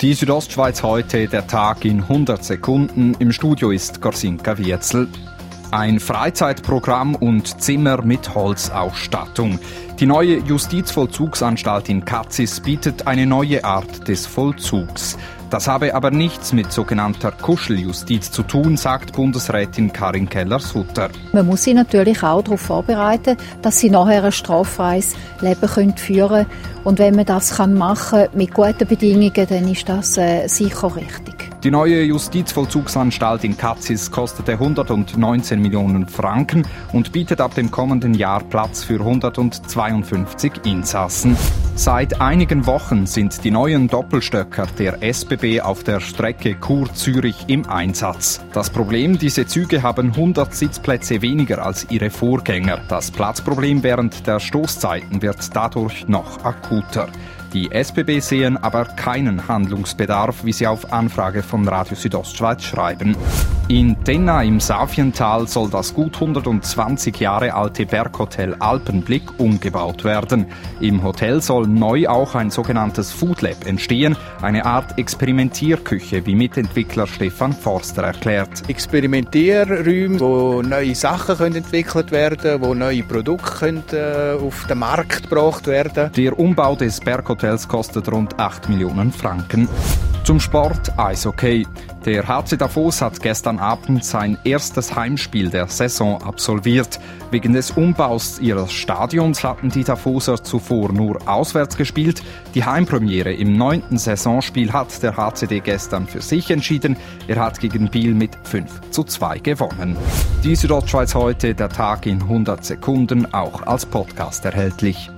Die Südostschweiz heute, der Tag in 100 Sekunden. Im Studio ist Gorsinka Wirzel. Ein Freizeitprogramm und Zimmer mit Holzausstattung. Die neue Justizvollzugsanstalt in Katzis bietet eine neue Art des Vollzugs. Das habe aber nichts mit sogenannter Kuscheljustiz zu tun, sagt Bundesrätin Karin Keller-Sutter. Man muss sie natürlich auch darauf vorbereiten, dass sie nachher ein straffreies Leben führen können. Und wenn man das machen kann mit guten Bedingungen, dann ist das äh, sicher richtig. Die neue Justizvollzugsanstalt in Katzis kostete 119 Millionen Franken und bietet ab dem kommenden Jahr Platz für 152 Insassen. Seit einigen Wochen sind die neuen Doppelstöcker der SBB auf der Strecke Chur-Zürich im Einsatz. Das Problem, diese Züge haben 100 Sitzplätze weniger als ihre Vorgänger. Das Platzproblem während der Stoßzeiten wird dadurch noch akuter. Die SBB sehen aber keinen Handlungsbedarf, wie sie auf Anfrage von Radio Südostschweiz schreiben. In Tenna im Safiental soll das gut 120 Jahre alte Berghotel Alpenblick umgebaut werden. Im Hotel soll neu auch ein sogenanntes Food Lab entstehen, eine Art Experimentierküche, wie Mitentwickler Stefan Forster erklärt. Experimentierräume, wo neue Sachen können entwickelt werden, wo neue Produkte können, äh, auf den Markt gebracht werden. Der Umbau des Berghotels Hotels kostet rund 8 Millionen Franken. Zum Sport Eishockey. Der HC Davos hat gestern Abend sein erstes Heimspiel der Saison absolviert. Wegen des Umbaus ihres Stadions hatten die Davoser zuvor nur auswärts gespielt. Die Heimpremiere im neunten Saisonspiel hat der HCD gestern für sich entschieden. Er hat gegen Biel mit 5 zu 2 gewonnen. Die Südostschweiz heute, der Tag in 100 Sekunden, auch als Podcast erhältlich.